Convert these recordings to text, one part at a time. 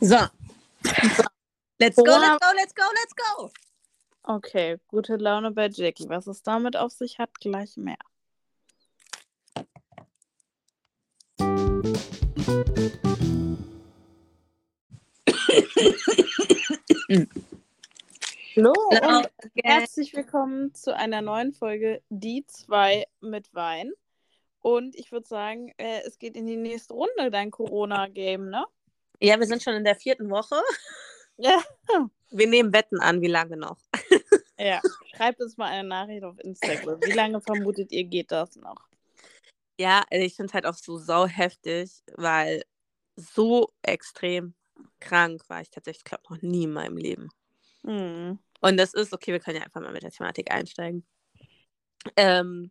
So. Let's go, let's go, let's go, let's go. Okay, gute Laune bei Jackie. Was es damit auf sich hat, gleich mehr. Hallo Hallo. und herzlich willkommen zu einer neuen Folge Die zwei mit Wein. Und ich würde sagen, äh, es geht in die nächste Runde, dein Corona-Game, ne? Ja, wir sind schon in der vierten Woche. Ja. Wir nehmen Wetten an, wie lange noch. Ja, schreibt uns mal eine Nachricht auf Instagram. Wie lange vermutet ihr, geht das noch? Ja, ich finde es halt auch so sau heftig, weil so extrem krank war ich tatsächlich, glaube noch nie in meinem Leben. Hm. Und das ist, okay, wir können ja einfach mal mit der Thematik einsteigen. Ähm,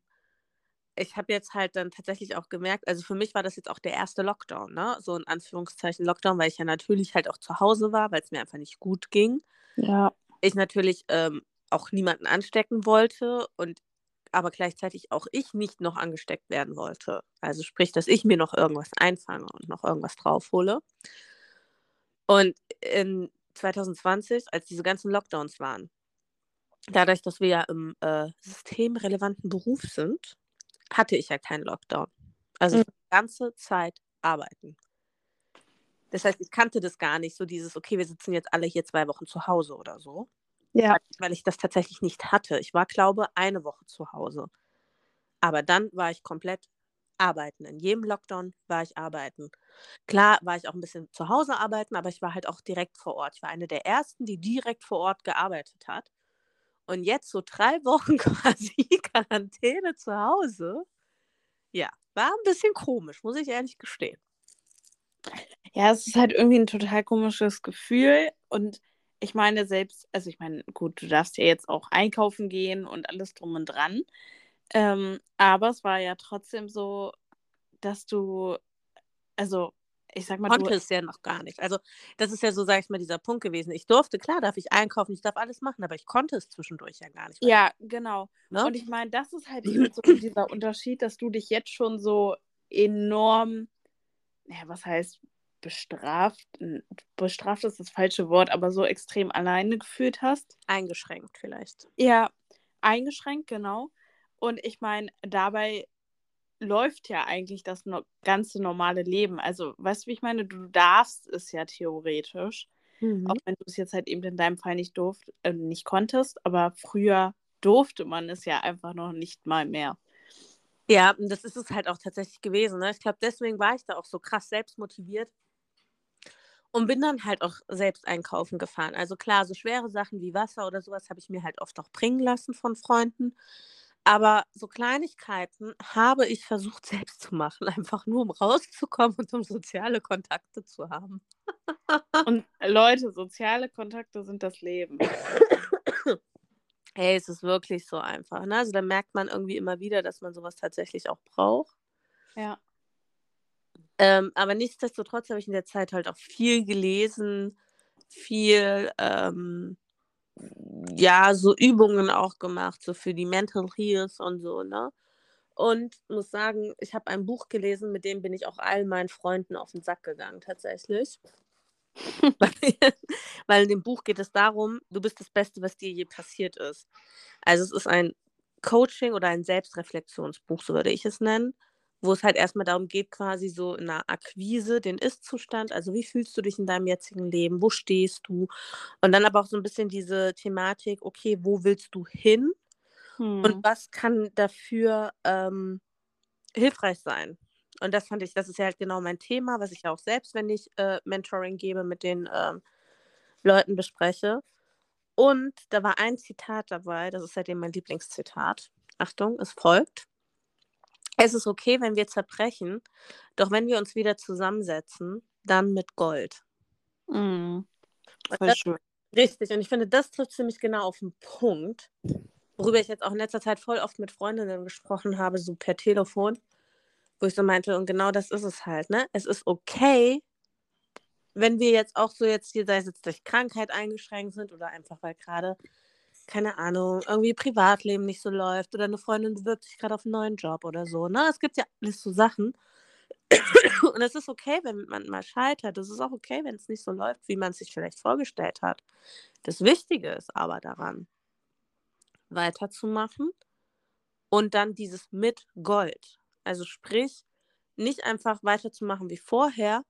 ich habe jetzt halt dann tatsächlich auch gemerkt, also für mich war das jetzt auch der erste Lockdown, ne? So in Anführungszeichen Lockdown, weil ich ja natürlich halt auch zu Hause war, weil es mir einfach nicht gut ging. Ja. Ich natürlich ähm, auch niemanden anstecken wollte und aber gleichzeitig auch ich nicht noch angesteckt werden wollte. Also sprich, dass ich mir noch irgendwas einfange und noch irgendwas draufhole. Und in 2020, als diese ganzen Lockdowns waren, dadurch, dass wir ja im äh, systemrelevanten Beruf sind, hatte ich ja keinen Lockdown. Also Mhm. die ganze Zeit arbeiten. Das heißt, ich kannte das gar nicht, so dieses, okay, wir sitzen jetzt alle hier zwei Wochen zu Hause oder so Ja. weil ich das tatsächlich nicht hatte. Ich war, glaube eine Woche zu Hause. Aber dann war ich komplett arbeiten. In jedem Lockdown war ich arbeiten. Klar war ich auch ein bisschen zu Hause arbeiten, aber ich war halt auch direkt vor Ort. Ich war eine der ersten, die direkt vor Ort gearbeitet hat. Und jetzt so drei Wochen quasi Quarantäne zu Hause. Ja, war ein bisschen komisch, muss ich ehrlich gestehen. Ja, es ist halt irgendwie ein total komisches Gefühl. Und ich meine, selbst, also ich meine, gut, du darfst ja jetzt auch einkaufen gehen und alles drum und dran. Ähm, aber es war ja trotzdem so, dass du, also ich sag mal, konnte du, es ja noch gar nicht. Also das ist ja so, sag ich mal, dieser Punkt gewesen. Ich durfte, klar, darf ich einkaufen, ich darf alles machen, aber ich konnte es zwischendurch ja gar nicht. ja, genau. Ne? Und ich meine, das ist halt eben so dieser Unterschied, dass du dich jetzt schon so enorm, ja, was heißt bestraft? Bestraft ist das falsche Wort, aber so extrem alleine gefühlt hast. Eingeschränkt vielleicht. Ja, eingeschränkt, genau. Und ich meine, dabei läuft ja eigentlich das no ganze normale Leben. Also, weißt du, wie ich meine? Du darfst es ja theoretisch, Mhm. auch wenn du es jetzt halt eben in deinem Fall nicht durft, äh, nicht konntest, aber früher durfte man es ja einfach noch nicht mal mehr. Ja, und das ist es halt auch tatsächlich gewesen. Ne? Ich glaube, deswegen war ich da auch so krass selbst motiviert und bin dann halt auch selbst einkaufen gefahren. Also klar, so schwere Sachen wie Wasser oder sowas habe ich mir halt oft auch bringen lassen von Freunden. Aber so Kleinigkeiten habe ich versucht selbst zu machen, einfach nur um rauszukommen und um soziale Kontakte zu haben. Und äh, Leute, soziale Kontakte sind das Leben. Hey, es ist wirklich so einfach. Ne? Also da merkt man irgendwie immer wieder, dass man sowas tatsächlich auch braucht. Ja. Ähm, aber nichtsdestotrotz habe ich in der Zeit halt auch viel gelesen, viel, ähm, ja, so Übungen auch gemacht, so für die Mental Health und so, ne? Und muss sagen, ich habe ein Buch gelesen, mit dem bin ich auch all meinen Freunden auf den Sack gegangen, tatsächlich. weil, weil in dem Buch geht es darum, du bist das Beste, was dir je passiert ist. Also es ist ein Coaching oder ein Selbstreflexionsbuch, so würde ich es nennen wo es halt erstmal darum geht, quasi so in einer Akquise, den Ist-Zustand, also wie fühlst du dich in deinem jetzigen Leben, wo stehst du? Und dann aber auch so ein bisschen diese Thematik, okay, wo willst du hin Hm. und was kann dafür ähm, hilfreich sein? Und das fand ich, das ist ja halt genau mein Thema, was ich ja auch selbst, wenn ich äh, Mentoring gebe, mit den ähm, Leuten bespreche. Und da war ein Zitat dabei, das ist seitdem mein Lieblingszitat. Achtung, es folgt. Es ist okay, wenn wir zerbrechen, doch wenn wir uns wieder zusammensetzen, dann mit Gold. Voll das, schön. richtig, und ich finde, das trifft ziemlich genau auf den Punkt, worüber ich jetzt auch in letzter Zeit voll oft mit Freundinnen gesprochen habe, so per Telefon, wo ich so meinte, und genau das ist es halt, ne? Es ist okay, wenn wir jetzt auch so jetzt hier, sei es jetzt durch Krankheit eingeschränkt sind oder einfach weil gerade, keine Ahnung, irgendwie Privatleben nicht so läuft oder eine Freundin bewirbt sich gerade auf einen neuen Job oder so, ne? Es gibt ja alles so Sachen. Und es ist okay, wenn man mal scheitert. Es ist auch okay, wenn es nicht so läuft, wie man es sich vielleicht vorgestellt hat. Das Wichtige ist aber daran, weiterzumachen und dann dieses mit Gold. Also sprich, nicht einfach weiterzumachen wie vorher,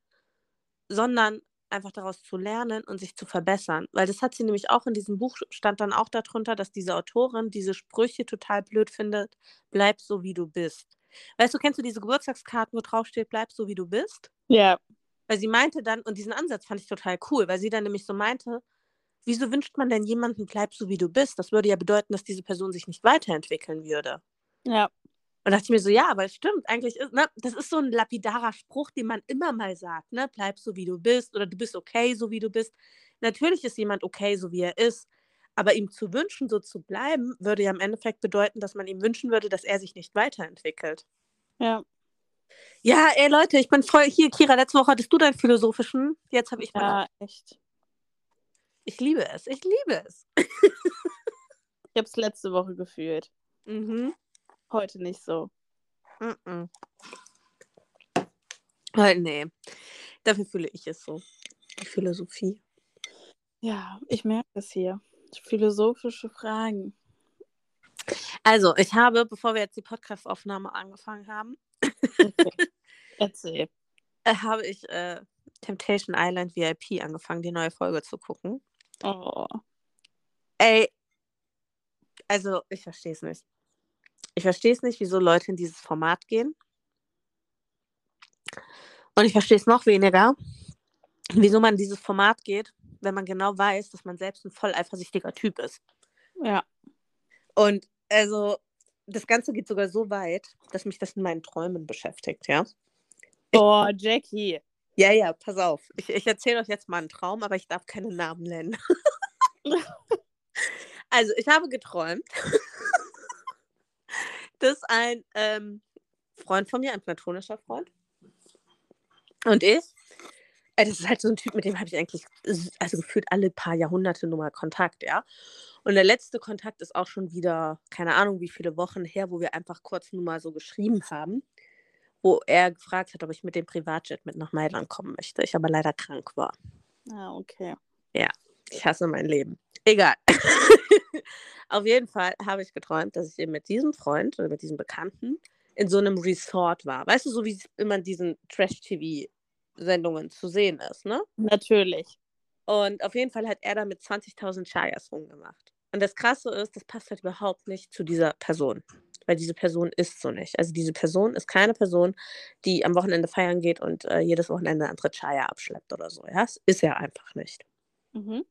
sondern einfach daraus zu lernen und sich zu verbessern. Weil das hat sie nämlich auch in diesem Buch, stand dann auch darunter, dass diese Autorin diese Sprüche total blöd findet, bleib so wie du bist. Weißt du, kennst du diese Geburtstagskarten, wo drauf steht, bleib so wie du bist? Ja. Weil sie meinte dann, und diesen Ansatz fand ich total cool, weil sie dann nämlich so meinte, wieso wünscht man denn jemanden, bleib so wie du bist? Das würde ja bedeuten, dass diese Person sich nicht weiterentwickeln würde. Ja. Und dachte ich mir so, ja, aber es stimmt, eigentlich ist, ne, das ist so ein lapidarer Spruch, den man immer mal sagt, ne? Bleib so wie du bist oder du bist okay, so wie du bist. Natürlich ist jemand okay, so wie er ist, aber ihm zu wünschen, so zu bleiben, würde ja im Endeffekt bedeuten, dass man ihm wünschen würde, dass er sich nicht weiterentwickelt. Ja. Ja, ey Leute, ich bin voll hier, Kira, letzte Woche hattest du deinen philosophischen, jetzt habe ich mal. Ja, echt. Ich liebe es, ich liebe es. ich habe es letzte Woche gefühlt. Mhm. Heute nicht so. Mm. Heute, nee. Dafür fühle ich es so. Die Philosophie. Ja, ich merke es hier. Philosophische Fragen. Also, ich habe, bevor wir jetzt die Podcast-Aufnahme angefangen haben, okay. erzähl. Äh, habe ich äh, Temptation Island VIP angefangen, die neue Folge zu gucken. Oh. Ey, also ich verstehe es nicht. Ich verstehe es nicht, wieso Leute in dieses Format gehen. Und ich verstehe es noch weniger, wieso man in dieses Format geht, wenn man genau weiß, dass man selbst ein voll eifersüchtiger Typ ist. Ja. Und also, das Ganze geht sogar so weit, dass mich das in meinen Träumen beschäftigt, ja. Oh, Jackie. Ja, ja, pass auf. Ich, ich erzähle euch jetzt mal einen Traum, aber ich darf keine Namen nennen. also, ich habe geträumt, dass ein ähm, Freund von mir, ein platonischer Freund, und ich, äh, das ist halt so ein Typ, mit dem habe ich eigentlich, also gefühlt alle paar Jahrhunderte nur mal Kontakt, ja. Und der letzte Kontakt ist auch schon wieder, keine Ahnung, wie viele Wochen her, wo wir einfach kurz nur mal so geschrieben haben, wo er gefragt hat, ob ich mit dem Privatjet mit nach Mailand kommen möchte. Ich aber leider krank war. Ah, okay. Ja, ich hasse mein Leben. Egal. Auf jeden Fall habe ich geträumt, dass ich eben mit diesem Freund oder mit diesem Bekannten in so einem Resort war. Weißt du, so wie es immer in diesen Trash-TV-Sendungen zu sehen ist, ne? Natürlich. Und auf jeden Fall hat er da mit 20.000 Chayas rumgemacht. Und das Krasse ist, das passt halt überhaupt nicht zu dieser Person. Weil diese Person ist so nicht. Also diese Person ist keine Person, die am Wochenende feiern geht und äh, jedes Wochenende andere Chaya abschleppt oder so. Ja, das ist er einfach nicht. Mhm.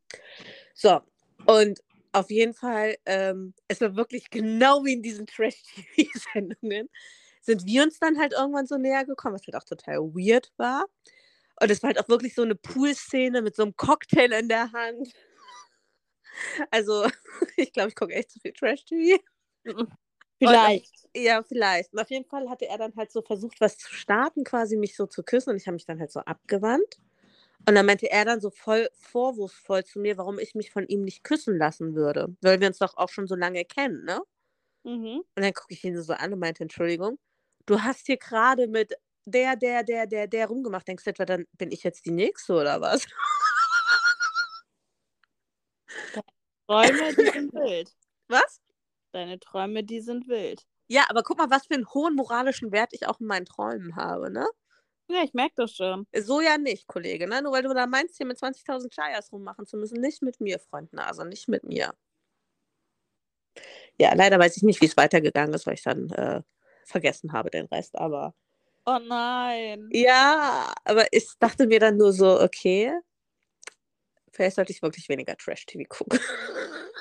So, und auf jeden Fall, ähm, es war wirklich genau wie in diesen Trash-TV-Sendungen, sind wir uns dann halt irgendwann so näher gekommen, was halt auch total weird war. Und es war halt auch wirklich so eine Pool-Szene mit so einem Cocktail in der Hand. Also, ich glaube, ich gucke echt zu viel Trash-TV. Vielleicht. Und, ja, vielleicht. Und auf jeden Fall hatte er dann halt so versucht, was zu starten, quasi mich so zu küssen. Und ich habe mich dann halt so abgewandt. Und dann meinte er dann so voll vorwurfsvoll zu mir, warum ich mich von ihm nicht küssen lassen würde. Weil wir uns doch auch schon so lange kennen, ne? Mhm. Und dann gucke ich ihn so an und meinte, Entschuldigung, du hast hier gerade mit der, der, der, der, der rumgemacht. Denkst du etwa, dann bin ich jetzt die Nächste oder was? Träume, die sind wild. Was? Deine Träume, die sind wild. Ja, aber guck mal, was für einen hohen moralischen Wert ich auch in meinen Träumen habe, ne? Ja, ich merke das schon. So ja nicht, Kollege, ne? Nur weil du da meinst, hier mit 20.000 Chayas rummachen zu müssen. Nicht mit mir, Freundnase, nicht mit mir. Ja, leider weiß ich nicht, wie es weitergegangen ist, weil ich dann äh, vergessen habe den Rest, aber. Oh nein. Ja, aber ich dachte mir dann nur so, okay, vielleicht sollte ich wirklich weniger Trash-TV gucken.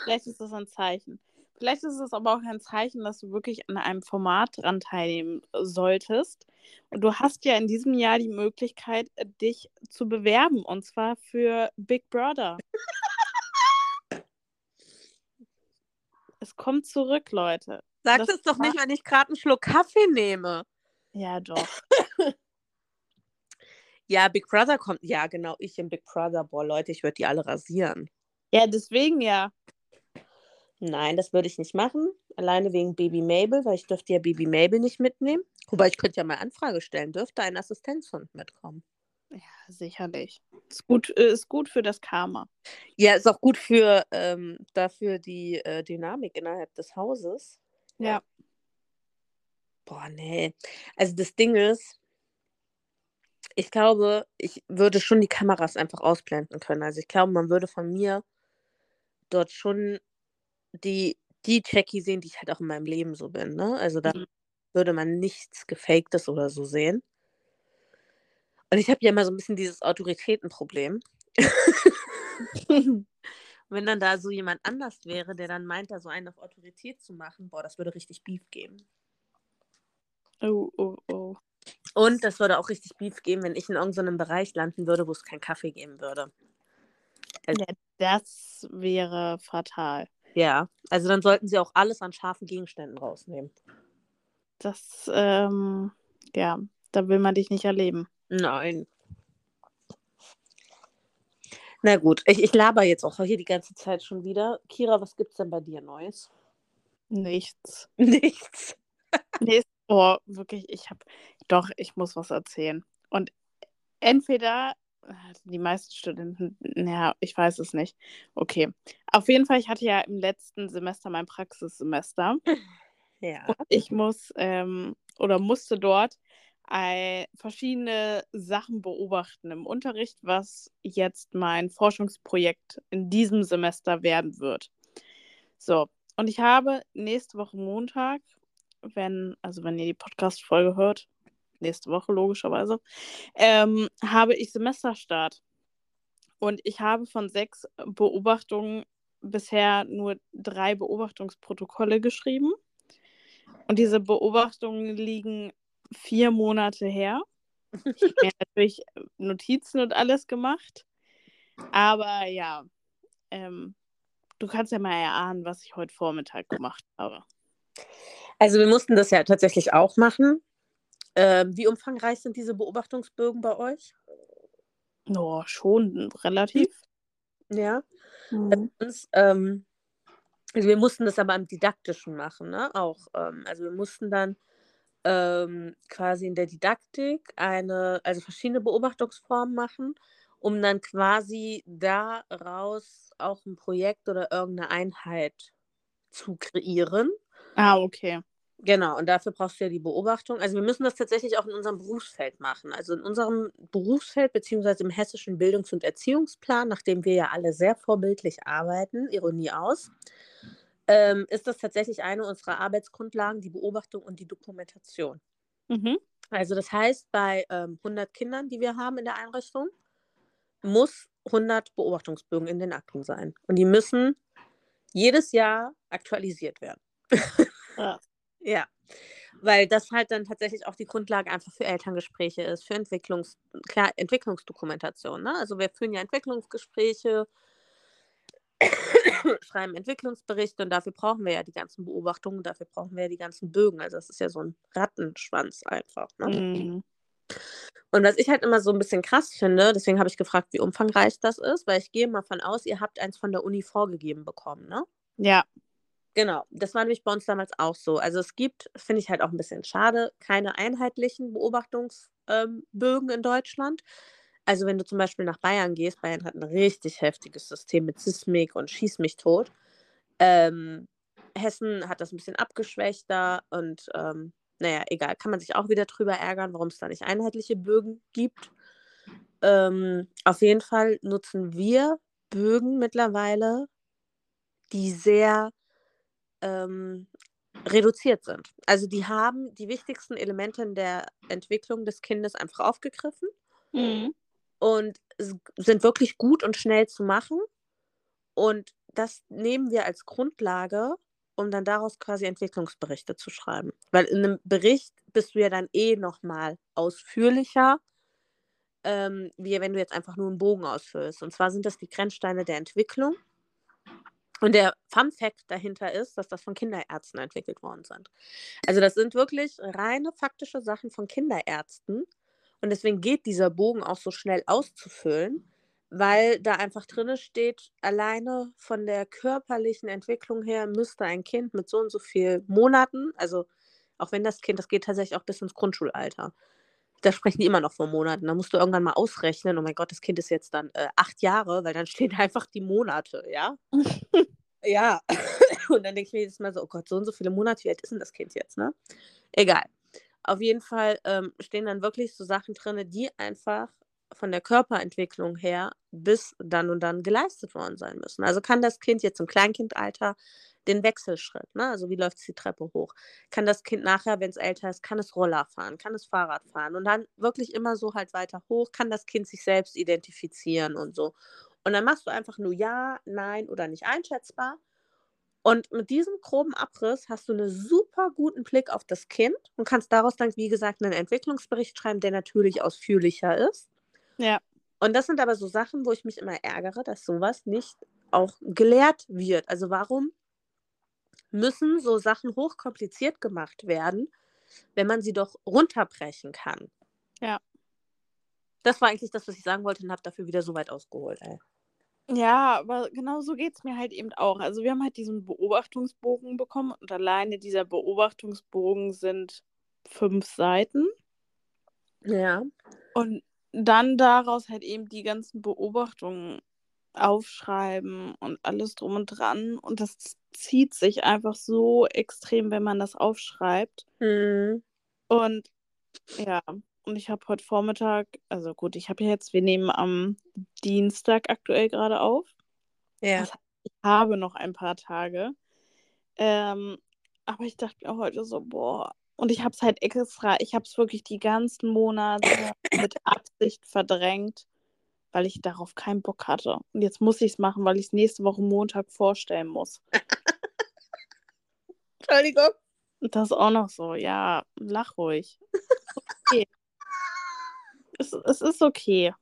Vielleicht ist das ein Zeichen. Vielleicht ist es aber auch ein Zeichen, dass du wirklich an einem Format dran teilnehmen solltest. Und du hast ja in diesem Jahr die Möglichkeit, dich zu bewerben. Und zwar für Big Brother. es kommt zurück, Leute. Sag das, das doch nicht, wenn ich gerade einen Schluck Kaffee nehme. Ja, doch. ja, Big Brother kommt. Ja, genau, ich im Big Brother. Boah, Leute, ich würde die alle rasieren. Ja, deswegen ja. Nein, das würde ich nicht machen. Alleine wegen Baby Mabel, weil ich dürfte ja Baby Mabel nicht mitnehmen. Wobei ich könnte ja mal Anfrage stellen, dürfte ein Assistenzhund mitkommen? Ja, sicherlich. Ist gut, äh, ist gut für das Karma. Ja, ist auch gut für ähm, dafür die äh, Dynamik innerhalb des Hauses. Ja. Boah, nee. Also das Ding ist, ich glaube, ich würde schon die Kameras einfach ausblenden können. Also ich glaube, man würde von mir dort schon die, die Jackie sehen, die ich halt auch in meinem Leben so bin. Ne? Also da Mhm. würde man nichts Gefaktes oder so sehen. Und ich habe ja immer so ein bisschen dieses Autoritätenproblem. Wenn dann da so jemand anders wäre, der dann meint, da so einen auf Autorität zu machen, boah, das würde richtig Beef geben. Oh, oh, oh. Und das würde auch richtig Beef geben, wenn ich in irgendeinem Bereich landen würde, wo es keinen Kaffee geben würde. Ja, das wäre fatal. Ja, also dann sollten sie auch alles an scharfen Gegenständen rausnehmen. Das, ähm, ja, da will man dich nicht erleben. Nein. Na gut, ich, ich laber jetzt auch hier die ganze Zeit schon wieder. Kira, was gibt's denn bei dir Neues? Nichts. Nichts. Nee, oh, wirklich, ich habe, doch, ich muss was erzählen. Und entweder, die meisten Studenten, ja, ich weiß es nicht. Okay. Auf jeden Fall, ich hatte ja im letzten Semester mein Praxissemester. Ja. Und ich muss ähm, oder musste dort äh, verschiedene Sachen beobachten im Unterricht, was jetzt mein Forschungsprojekt in diesem Semester werden wird. So, und ich habe nächste Woche Montag, wenn, also wenn ihr die Podcast-Folge hört, nächste Woche logischerweise, ähm, habe ich Semesterstart. Und ich habe von sechs Beobachtungen bisher nur drei Beobachtungsprotokolle geschrieben. Und diese Beobachtungen liegen vier Monate her. Ich habe natürlich Notizen und alles gemacht. Aber ja, ähm, du kannst ja mal erahnen, was ich heute Vormittag gemacht habe. Also wir mussten das ja tatsächlich auch machen. Ähm, wie umfangreich sind diese Beobachtungsbögen bei euch? Oh, schon relativ. Ja. Mhm. Uns, ähm, also wir mussten das aber im Didaktischen machen, ne? Auch. Ähm, also wir mussten dann ähm, quasi in der Didaktik eine, also verschiedene Beobachtungsformen machen, um dann quasi daraus auch ein Projekt oder irgendeine Einheit zu kreieren. Ah, okay. Genau, und dafür brauchst du ja die Beobachtung. Also wir müssen das tatsächlich auch in unserem Berufsfeld machen. Also in unserem Berufsfeld, beziehungsweise im hessischen Bildungs- und Erziehungsplan, nachdem wir ja alle sehr vorbildlich arbeiten, Ironie aus, ähm, ist das tatsächlich eine unserer Arbeitsgrundlagen, die Beobachtung und die Dokumentation. Mhm. Also das heißt, bei ähm, 100 Kindern, die wir haben in der Einrichtung, muss 100 Beobachtungsbögen in den Akten sein. Und die müssen jedes Jahr aktualisiert werden. Ja. Ja, weil das halt dann tatsächlich auch die Grundlage einfach für Elterngespräche ist, für Entwicklungs klar, Entwicklungsdokumentation. Ne? Also wir führen ja Entwicklungsgespräche, schreiben Entwicklungsberichte und dafür brauchen wir ja die ganzen Beobachtungen, dafür brauchen wir ja die ganzen Bögen. Also das ist ja so ein Rattenschwanz einfach. Ne? Mhm. Und was ich halt immer so ein bisschen krass finde, deswegen habe ich gefragt, wie umfangreich das ist, weil ich gehe mal von aus, ihr habt eins von der Uni vorgegeben bekommen, ne? Ja. Genau, das war nämlich bei uns damals auch so. Also es gibt, finde ich halt auch ein bisschen schade, keine einheitlichen Beobachtungsbögen ähm, in Deutschland. Also wenn du zum Beispiel nach Bayern gehst, Bayern hat ein richtig heftiges System mit Sismik und Schieß mich tot. Ähm, Hessen hat das ein bisschen abgeschwächter und ähm, naja, egal, kann man sich auch wieder drüber ärgern, warum es da nicht einheitliche Bögen gibt. Ähm, auf jeden Fall nutzen wir Bögen mittlerweile, die sehr ähm, reduziert sind. Also die haben die wichtigsten Elemente in der Entwicklung des Kindes einfach aufgegriffen Mhm. und sind wirklich gut und schnell zu machen. Und das nehmen wir als Grundlage, um dann daraus quasi Entwicklungsberichte zu schreiben. Weil in einem Bericht bist du ja dann eh nochmal ausführlicher, ähm, wie wenn du jetzt einfach nur einen Bogen ausfüllst. Und zwar sind das die Grenzsteine der Entwicklung. Und der Fun Fact dahinter ist, dass das von Kinderärzten entwickelt worden sind. Also das sind wirklich reine faktische Sachen von Kinderärzten. Und deswegen geht dieser Bogen auch so schnell auszufüllen, weil da einfach drin steht, alleine von der körperlichen Entwicklung her müsste ein Kind mit so und so vielen Monaten, also Auch wenn das Kind, das geht tatsächlich auch bis ins Grundschulalter. Da sprechen die immer noch von Monaten. Da musst du irgendwann mal ausrechnen, oh mein Gott, das Kind ist jetzt dann äh, acht Jahre, weil dann stehen einfach die Monate, ja? ja. Und dann denke ich mir jedes Mal so, oh Gott, so und so viele Monate, wie alt ist denn das Kind jetzt, ne? Egal. Auf jeden Fall ähm, stehen dann wirklich so Sachen drin, die einfach von der Körperentwicklung her bis dann und dann geleistet worden sein müssen. Also kann das Kind jetzt im Kleinkindalter den Wechselschritt, ne? also wie läuft es die Treppe hoch, kann das Kind nachher, wenn es älter ist, kann es Roller fahren, kann es Fahrrad fahren und dann wirklich immer so halt weiter hoch, kann das Kind sich selbst identifizieren und so. Und dann machst du einfach nur ja, nein oder nicht einschätzbar. Und mit diesem groben Abriss hast du einen super guten Blick auf das Kind und kannst daraus dann, wie gesagt, einen Entwicklungsbericht schreiben, der natürlich ausführlicher ist. Ja. Und das sind aber so Sachen, wo ich mich immer ärgere, dass sowas nicht auch gelehrt wird. Also warum müssen so Sachen hochkompliziert gemacht werden, wenn man sie doch runterbrechen kann? Ja. Das war eigentlich das, was ich sagen wollte und habe dafür wieder so weit ausgeholt. Ey. Ja, aber genau so geht es mir halt eben auch. Also wir haben halt diesen Beobachtungsbogen bekommen und alleine dieser Beobachtungsbogen sind fünf Seiten. Ja. Und dann daraus halt eben die ganzen Beobachtungen aufschreiben und alles drum und dran. Und das zieht sich einfach so extrem, wenn man das aufschreibt. Mhm. Und ja, und ich habe heute Vormittag, also gut, ich habe jetzt, wir nehmen am Dienstag aktuell gerade auf. Ja. Das heißt, ich habe noch ein paar Tage. Ähm, aber ich dachte mir heute so, boah, und ich habe es halt extra, ich habe es wirklich die ganzen Monate mit Absicht verdrängt, weil ich darauf keinen Bock hatte. Und jetzt muss ich es machen, weil ich es nächste Woche Montag vorstellen muss. Entschuldigung. Das ist auch noch so, ja, lach ruhig. Okay. es, es ist okay.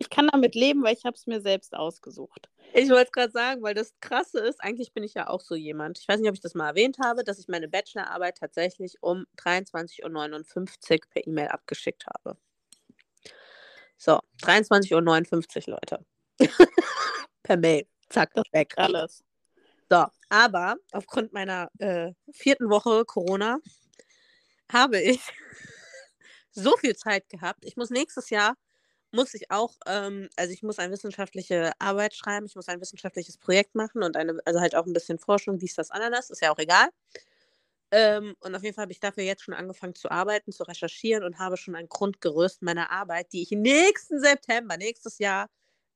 Ich kann damit leben, weil ich habe es mir selbst ausgesucht. Ich wollte gerade sagen, weil das Krasse ist, eigentlich bin ich ja auch so jemand. Ich weiß nicht, ob ich das mal erwähnt habe, dass ich meine Bachelorarbeit tatsächlich um 23.59 Uhr per E-Mail abgeschickt habe. So, 23.59 Uhr, Leute. per Mail. Zack, das weg. Alles. So, aber aufgrund meiner äh, vierten Woche Corona habe ich so viel Zeit gehabt. Ich muss nächstes Jahr muss ich auch, ähm, also ich muss eine wissenschaftliche Arbeit schreiben, ich muss ein wissenschaftliches Projekt machen und eine, also halt auch ein bisschen Forschung, dies, das, Ananas, ist ja auch egal. Ähm, und auf jeden Fall habe ich dafür jetzt schon angefangen zu arbeiten, zu recherchieren und habe schon ein Grundgerüst meiner Arbeit, die ich nächsten September, nächstes Jahr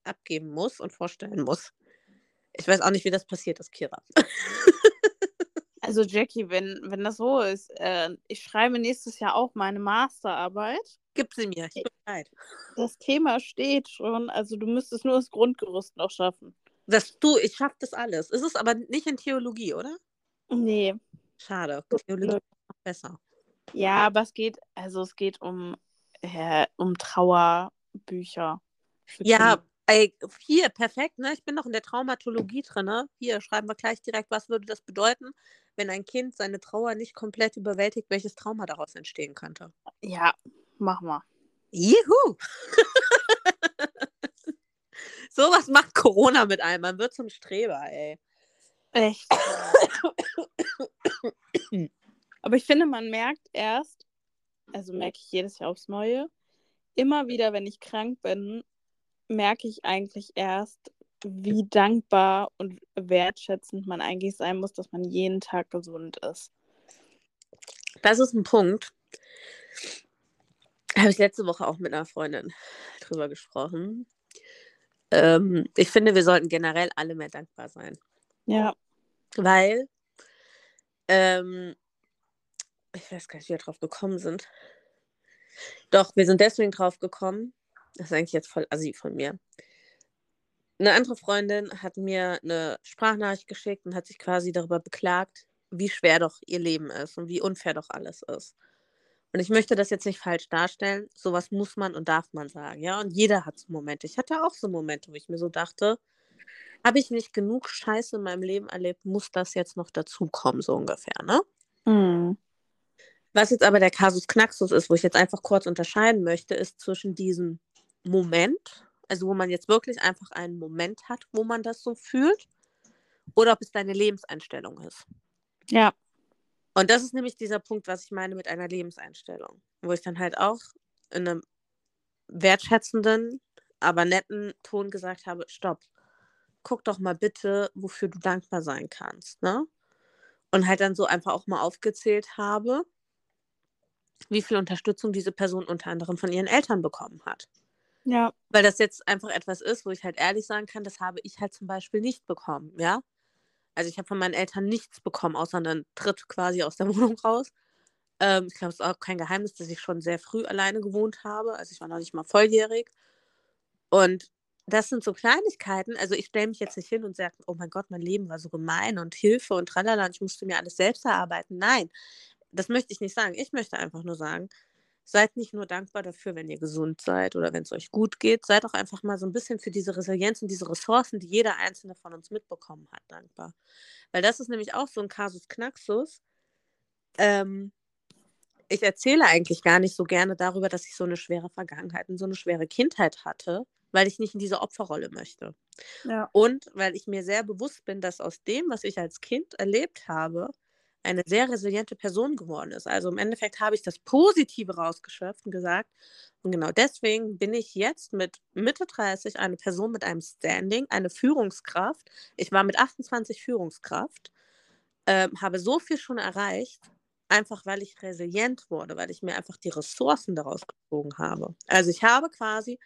abgeben muss und vorstellen muss. Ich weiß auch nicht, wie das passiert ist, Kira. Also Jackie, wenn, wenn das so ist, äh, ich schreibe nächstes Jahr auch meine Masterarbeit. Gib sie mir, ich bin bereit. Das Thema steht schon, also du müsstest nur das Grundgerüst noch schaffen. Das, du, ich schaffe das alles. Es ist aber nicht in Theologie, oder? Nee. Schade. Theologie ist noch besser. Ja, aber es geht, also es geht um, äh, um Trauerbücher. Ja, ey, hier, perfekt, ne? Ich bin noch in der Traumatologie drin, ne? Hier schreiben wir gleich direkt, was würde das bedeuten, wenn ein Kind seine Trauer nicht komplett überwältigt, welches Trauma daraus entstehen könnte. Ja, mach mal. Juhu! Sowas macht Corona mit einem. Man wird zum Streber, ey. Echt. Aber ich finde, man merkt erst, also merke ich jedes Jahr aufs Neue, immer wieder, wenn ich krank bin, merke ich eigentlich erst, wie dankbar und wertschätzend man eigentlich sein muss, dass man jeden Tag gesund ist. Das ist ein Punkt. Habe ich letzte Woche auch mit einer Freundin drüber gesprochen. Ähm, ich finde, wir sollten generell alle mehr dankbar sein. Ja. Weil, ähm, ich weiß gar nicht, wie wir drauf gekommen sind. Doch, wir sind deswegen drauf gekommen. Das ist eigentlich jetzt voll assi von mir. Eine andere Freundin hat mir eine Sprachnachricht geschickt und hat sich quasi darüber beklagt, wie schwer doch ihr Leben ist und wie unfair doch alles ist. Und ich möchte das jetzt nicht falsch darstellen. Sowas muss man und darf man sagen, ja. Und jeder hat so Momente. Ich hatte auch so Momente, wo ich mir so dachte, habe ich nicht genug Scheiße in meinem Leben erlebt, muss das jetzt noch dazukommen, so ungefähr, ne? Mhm. Was jetzt aber der Kasus Knaxus ist, wo ich jetzt einfach kurz unterscheiden möchte, ist zwischen diesem Moment, also wo man jetzt wirklich einfach einen Moment hat, wo man das so fühlt, oder ob es deine Lebenseinstellung ist. Ja. Und das ist nämlich dieser Punkt, was ich meine mit einer Lebenseinstellung, wo ich dann halt auch in einem wertschätzenden, aber netten Ton gesagt habe, stopp, guck doch mal bitte, wofür du dankbar sein kannst, ne? Und halt dann so einfach auch mal aufgezählt habe, wie viel Unterstützung diese Person unter anderem von ihren Eltern bekommen hat. Ja. Weil das jetzt einfach etwas ist, wo ich halt ehrlich sagen kann, das habe ich halt zum Beispiel nicht bekommen, ja. Also ich habe von meinen Eltern nichts bekommen, außer einen Tritt quasi aus der Wohnung raus. Ähm, ich glaube, es ist auch kein Geheimnis, dass ich schon sehr früh alleine gewohnt habe. Also ich war noch nicht mal volljährig. Und das sind so Kleinigkeiten. Also ich stelle mich jetzt nicht hin und sage, oh mein Gott, mein Leben war so gemein und Hilfe und tralala und ich musste mir alles selbst erarbeiten. Nein, das möchte ich nicht sagen. Ich möchte einfach nur sagen, seid nicht nur dankbar dafür, wenn ihr gesund seid oder wenn es euch gut geht. Seid auch einfach mal so ein bisschen für diese Resilienz und diese Ressourcen, die jeder einzelne von uns mitbekommen hat, dankbar. Weil das ist nämlich auch so ein Kasus Knaxus. Ähm, ich erzähle eigentlich gar nicht so gerne darüber, dass ich so eine schwere Vergangenheit und so eine schwere Kindheit hatte, weil ich nicht in diese Opferrolle möchte. Ja. Und weil ich mir sehr bewusst bin, dass aus dem, was ich als Kind erlebt habe, eine sehr resiliente Person geworden ist. Also im Endeffekt habe ich das Positive rausgeschöpft und gesagt, und genau deswegen bin ich jetzt mit Mitte 30 eine Person mit einem Standing, eine Führungskraft. Ich war mit 28 Führungskraft, äh, habe so viel schon erreicht, einfach weil ich resilient wurde, weil ich mir einfach die Ressourcen daraus gezogen habe. Also ich habe quasi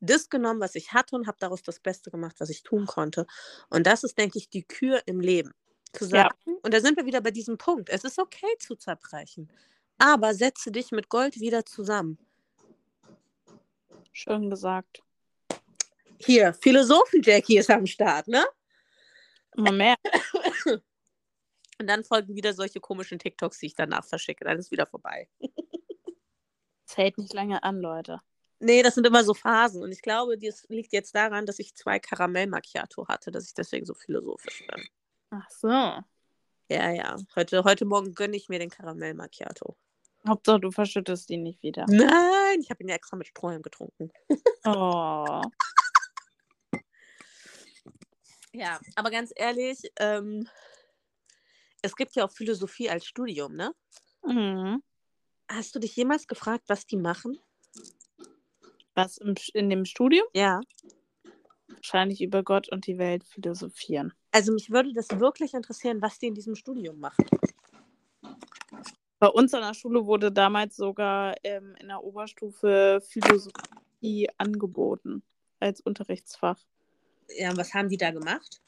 das genommen, was ich hatte und habe daraus das Beste gemacht, was ich tun konnte. Und das ist, denke ich, die Kür im Leben. Zu sagen, ja. und da sind wir wieder bei diesem Punkt, es ist okay zu zerbrechen, aber setze dich mit Gold wieder zusammen. Schön gesagt. Hier, Philosophen-Jackie ist am Start, ne? Immer mehr. Und dann folgen wieder solche komischen TikToks, die ich danach verschicke. Dann ist wieder vorbei. Es hält nicht lange an, Leute. Nee, das sind immer so Phasen. Und ich glaube, das liegt jetzt daran, dass ich zwei Karamell Macchiato hatte, dass ich deswegen so philosophisch bin. Ach so. Ja, ja. Heute, heute Morgen gönne ich mir den Karamell Macchiato. Hauptsache, du verschüttest ihn nicht wieder. Nein, ich habe ihn ja extra mit Strohhalm getrunken. Oh. ja, aber ganz ehrlich, ähm, es gibt ja auch Philosophie als Studium, ne? Mhm. Hast du dich jemals gefragt, was die machen? Was im, in dem Studium? Ja. Wahrscheinlich über Gott und die Welt philosophieren. Also mich würde das wirklich interessieren, was die in diesem Studium machen. Bei uns an der Schule wurde damals sogar ähm, in der Oberstufe Philosophie angeboten als Unterrichtsfach. Ja, was haben die da gemacht?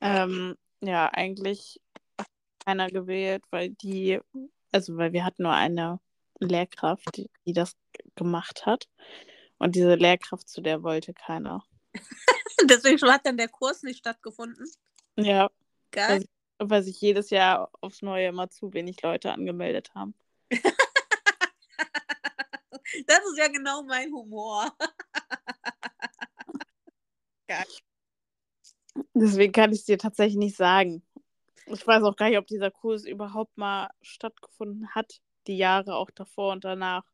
Ähm, ja, eigentlich keiner gewählt, weil die, also weil wir hatten nur eine Lehrkraft, die, die das gemacht hat. Und diese Lehrkraft, zu der wollte keiner. Deswegen hat dann der Kurs nicht stattgefunden. Ja. Geil. Weil, sich- weil sich jedes Jahr aufs Neue immer zu wenig Leute angemeldet haben. Das ist ja genau mein Humor. Geil. Deswegen kann ich es dir tatsächlich nicht sagen. Ich weiß auch gar nicht, ob dieser Kurs überhaupt mal stattgefunden hat, die Jahre auch davor und danach.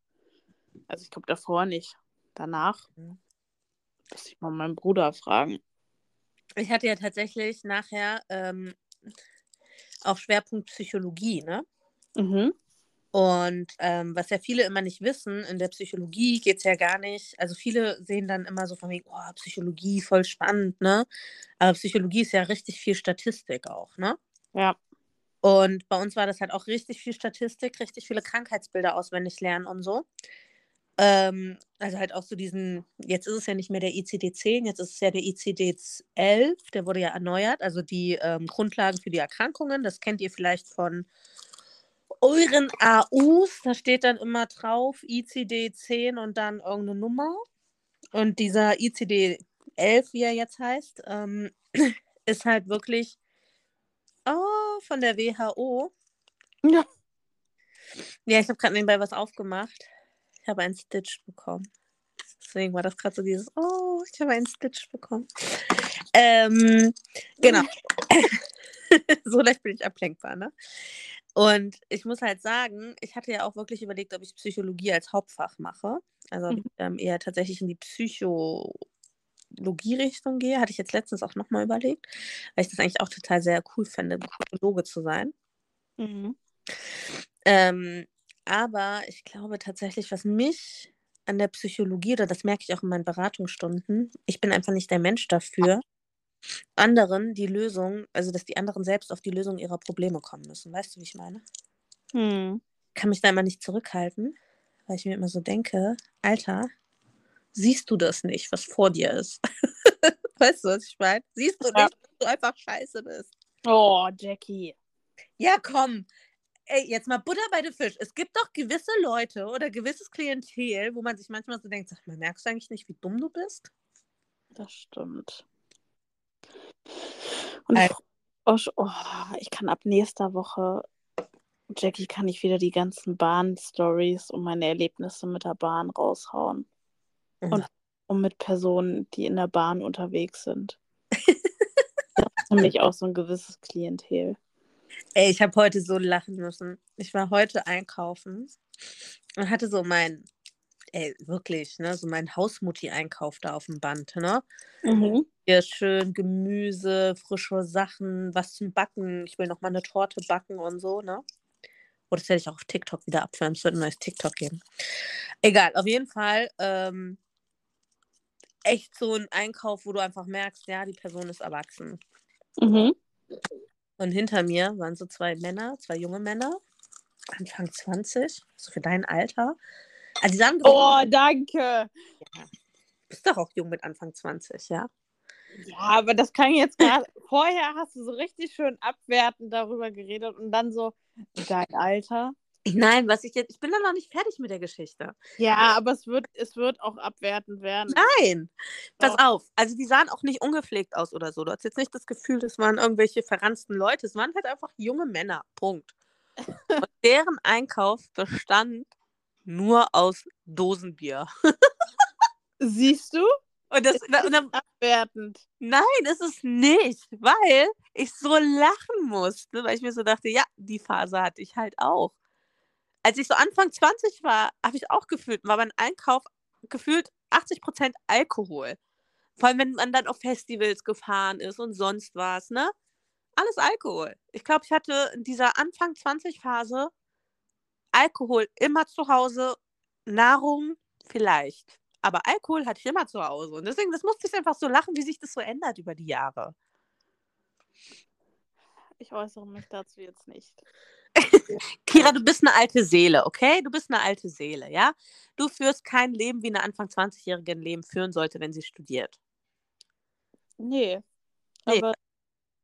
Also ich glaube davor nicht. Danach Mhm. Muss ich mal meinen Bruder fragen. Ich hatte ja tatsächlich nachher ähm, auch Schwerpunkt Psychologie, ne? Mhm. Und ähm, was ja viele immer nicht wissen, in der Psychologie geht es ja gar nicht. Also viele sehen dann immer so von wegen, oh, Psychologie, voll spannend, ne? Aber Psychologie ist ja richtig viel Statistik auch, ne? Ja. Und bei uns war das halt auch richtig viel Statistik, richtig viele Krankheitsbilder auswendig lernen und so. Ähm, also halt auch so diesen, jetzt ist es ja nicht mehr der ICD-10, jetzt ist es ja der ICD-11, der wurde ja erneuert, also die ähm, Grundlagen für die Erkrankungen, das kennt ihr vielleicht von euren AUs, da steht dann immer drauf ICD-10 und dann irgendeine Nummer. Und dieser ICD-11, wie er jetzt heißt, ähm, ist halt wirklich oh, von der WHO. Ja. Ja, ich habe gerade nebenbei was aufgemacht. Ich habe einen Stitch bekommen. Deswegen war das gerade so dieses, oh, ich habe einen Stitch bekommen. Ähm, genau. so leicht bin ich ablenkbar, ne? Und ich muss halt sagen, ich hatte ja auch wirklich überlegt, ob ich Psychologie als Hauptfach mache. Also ich ähm, eher tatsächlich in die Psychologie-Richtung gehe. Hatte ich jetzt letztens auch nochmal überlegt, weil ich das eigentlich auch total sehr cool fände, Psychologe zu sein. Mhm. Ähm, aber ich glaube tatsächlich, was mich an der Psychologie, oder das merke ich auch in meinen Beratungsstunden, ich bin einfach nicht der Mensch dafür, anderen die Lösung, also dass die anderen selbst auf die Lösung ihrer Probleme kommen müssen. Weißt du, wie ich meine? Hm. Kann mich da immer nicht zurückhalten, weil ich mir immer so denke, Alter, siehst du das nicht, was vor dir ist? weißt du, was ich meine? Siehst du nicht, dass du einfach scheiße bist? Oh, Jackie. Ja, komm. Ey, jetzt mal Butter bei den Fisch. Es gibt doch gewisse Leute oder gewisses Klientel, wo man sich manchmal so denkt, sag mal, merkst du eigentlich nicht, wie dumm du bist? Das stimmt. Und ich, oh, oh, ich kann ab nächster Woche, Jackie, kann ich wieder die ganzen Bahn-Stories und meine Erlebnisse mit der Bahn raushauen. Mhm. Und, und mit Personen, die in der Bahn unterwegs sind. das ist mich auch so ein gewisses Klientel. Ey, ich habe heute so lachen müssen. Ich war heute einkaufen und hatte so mein, ey, wirklich, ne, so mein Hausmutti-Einkauf da auf dem Band, ne? Mhm. Hier schön Gemüse, frische Sachen, was zum Backen. Ich will noch mal eine Torte backen und so, ne? Oder das werde ich auch auf TikTok wieder abfilmen. Es wird ein neues TikTok geben. Egal, auf jeden Fall ähm, echt so ein Einkauf, wo du einfach merkst, ja, die Person ist erwachsen. Mhm. Und hinter mir waren so zwei Männer, zwei junge Männer, Anfang 20, so für dein Alter. Also die sahen oh, danke. Ja. Bist doch auch jung mit Anfang 20, ja? Ja, aber das kann jetzt gerade. Vorher hast du so richtig schön abwertend darüber geredet und dann so dein Alter. Nein, was ich jetzt, ich bin dann noch nicht fertig mit der Geschichte. Ja, aber es wird, es wird auch abwertend werden. Nein, pass Doch. auf. Also die sahen auch nicht ungepflegt aus oder so. Du hast jetzt nicht das Gefühl, das waren irgendwelche verranzten Leute. Es waren halt einfach junge Männer. Punkt. Und deren Einkauf bestand nur aus Dosenbier. Siehst du? Und das, ist und dann, abwertend. Nein, ist es nicht, weil ich so lachen musste, weil ich mir so dachte, ja, die Phase hatte ich halt auch als ich so Anfang 20 war, habe ich auch gefühlt, war mein Einkauf gefühlt 80 Prozent Alkohol. Vor allem, wenn man dann auf Festivals gefahren ist und sonst was, ne? Alles Alkohol. Ich glaube, ich hatte in dieser Anfang 20 Phase Alkohol immer zu Hause, Nahrung vielleicht. Aber Alkohol hatte ich immer zu Hause. Und deswegen, das musste ich einfach so lachen, wie sich das so ändert über die Jahre. Ich äußere mich dazu jetzt nicht. Kira, du bist eine alte Seele, okay? Du bist eine alte Seele, ja? Du führst kein Leben, wie eine Anfang 20-Jährige ein Leben führen sollte, wenn sie studiert. Nee. nee. Aber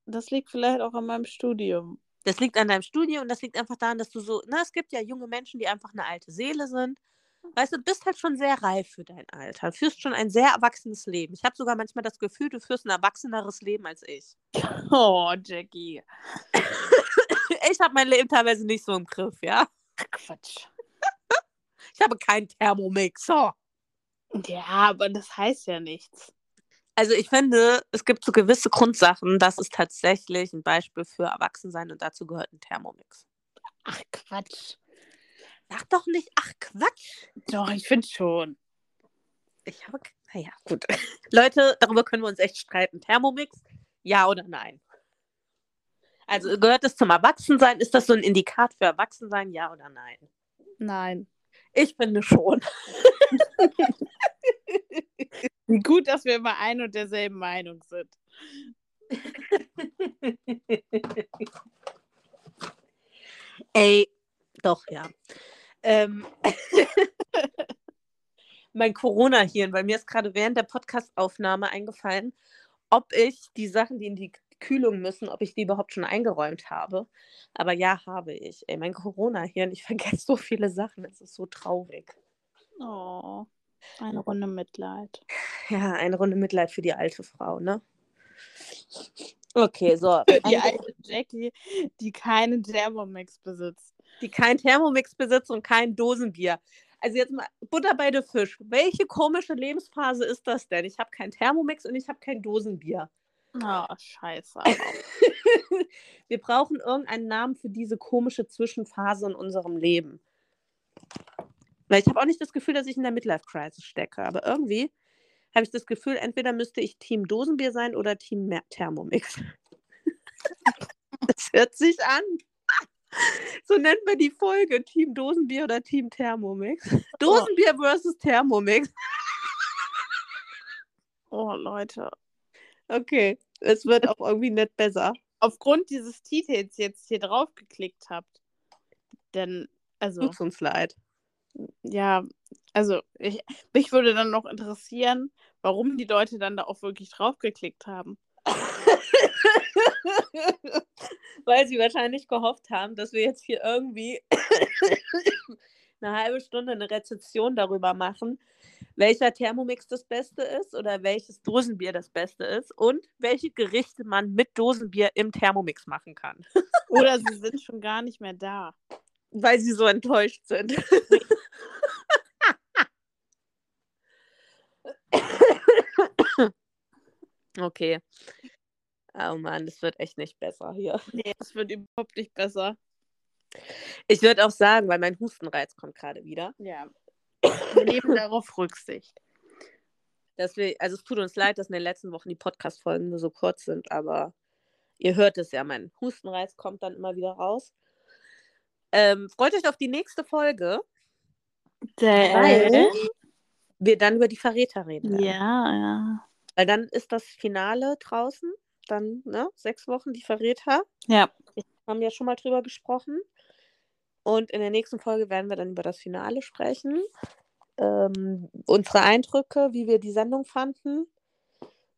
das liegt vielleicht auch an meinem Studium. Das liegt an deinem Studium und das liegt einfach daran, dass du so, na, es gibt ja junge Menschen, die einfach eine alte Seele sind. Weißt du, du bist halt schon sehr reif für dein Alter. Du führst schon ein sehr erwachsenes Leben. Ich habe sogar manchmal das Gefühl, du führst ein erwachseneres Leben als ich. Oh, Jackie. ich habe mein Leben teilweise nicht so im Griff, ja? Quatsch. Ich habe keinen Thermomixer. Ja, aber das heißt ja nichts. Also ich finde, es gibt so gewisse Grundsachen, das ist tatsächlich ein Beispiel für Erwachsensein und dazu gehört ein Thermomix. Ach Quatsch. Sag doch nicht, ach Quatsch. Doch, ich finde schon. Ich habe, naja, gut. Leute, darüber können wir uns echt streiten. Thermomix, ja oder nein? Also gehört es zum Erwachsensein? Ist das so ein Indikat für Erwachsensein, ja oder nein? Nein. Ich finde schon. Gut, dass wir immer ein und derselben Meinung sind. Ey, doch, ja. Ähm, mein Corona-Hirn, weil mir ist gerade während der Podcastaufnahme eingefallen, ob ich die Sachen, die in die Kühlung müssen, ob ich die überhaupt schon eingeräumt habe. Aber ja, habe ich. Ey, mein Corona-Hirn, ich vergesse so viele Sachen. Es ist so traurig. Oh, eine Runde Mitleid. Ja, eine Runde Mitleid für die alte Frau, ne? Okay, so. Die alte Jackie, die keinen Thermomix besitzt. Die keinen Thermomix besitzt und kein Dosenbier. Also jetzt mal Butter bei der Fisch. Welche komische Lebensphase ist das denn? Ich habe kein Thermomix und ich habe kein Dosenbier. Oh, scheiße. Wir brauchen irgendeinen Namen für diese komische Zwischenphase in unserem Leben. Weil ich habe auch nicht das Gefühl, dass ich in der Midlife-Crisis stecke. Aber irgendwie habe ich das Gefühl, entweder müsste ich Team Dosenbier sein oder Team Thermomix. das hört sich an. So nennen wir die Folge. Team Dosenbier oder Team Thermomix. Dosenbier versus Thermomix. Oh, Leute. Okay, es wird auch irgendwie nicht besser. Aufgrund dieses Titels jetzt hier drauf geklickt habt, denn, also, Tut's uns leid. ja, also, ich, mich würde dann noch interessieren, warum die Leute dann da auch wirklich drauf geklickt haben. Weil sie wahrscheinlich gehofft haben, dass wir jetzt hier irgendwie eine halbe Stunde eine Rezeption darüber machen, welcher Thermomix das Beste ist oder welches Dosenbier das Beste ist und welche Gerichte man mit Dosenbier im Thermomix machen kann. Oder sie sind schon gar nicht mehr da. Weil sie so enttäuscht sind. okay. Oh Mann, das wird echt nicht besser hier. Nee, es wird überhaupt nicht besser. Ich würde auch sagen, weil mein Hustenreiz kommt gerade wieder. Ja. Wir nehmen darauf Rücksicht. Dass wir, also es tut uns leid, dass in den letzten Wochen die Podcast-Folgen nur so kurz sind, aber ihr hört es ja, mein Hustenreiz kommt dann immer wieder raus. Ähm, freut euch auf die nächste Folge, weil wir dann über die Verräter reden. werden. Ja, ja. Weil dann ist das Finale draußen, dann ne, sechs Wochen die Verräter. Ja. haben ja schon mal drüber gesprochen. Und in der nächsten Folge werden wir dann über das Finale sprechen. Ähm, unsere Eindrücke, wie wir die Sendung fanden.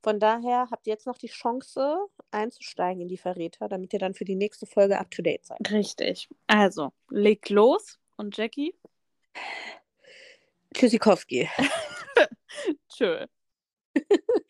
Von daher habt ihr jetzt noch die Chance einzusteigen in die Verräter, damit ihr dann für die nächste Folge up to date seid. Richtig. Also, leg los. Und Jackie? Tschüssikowski. Tschö.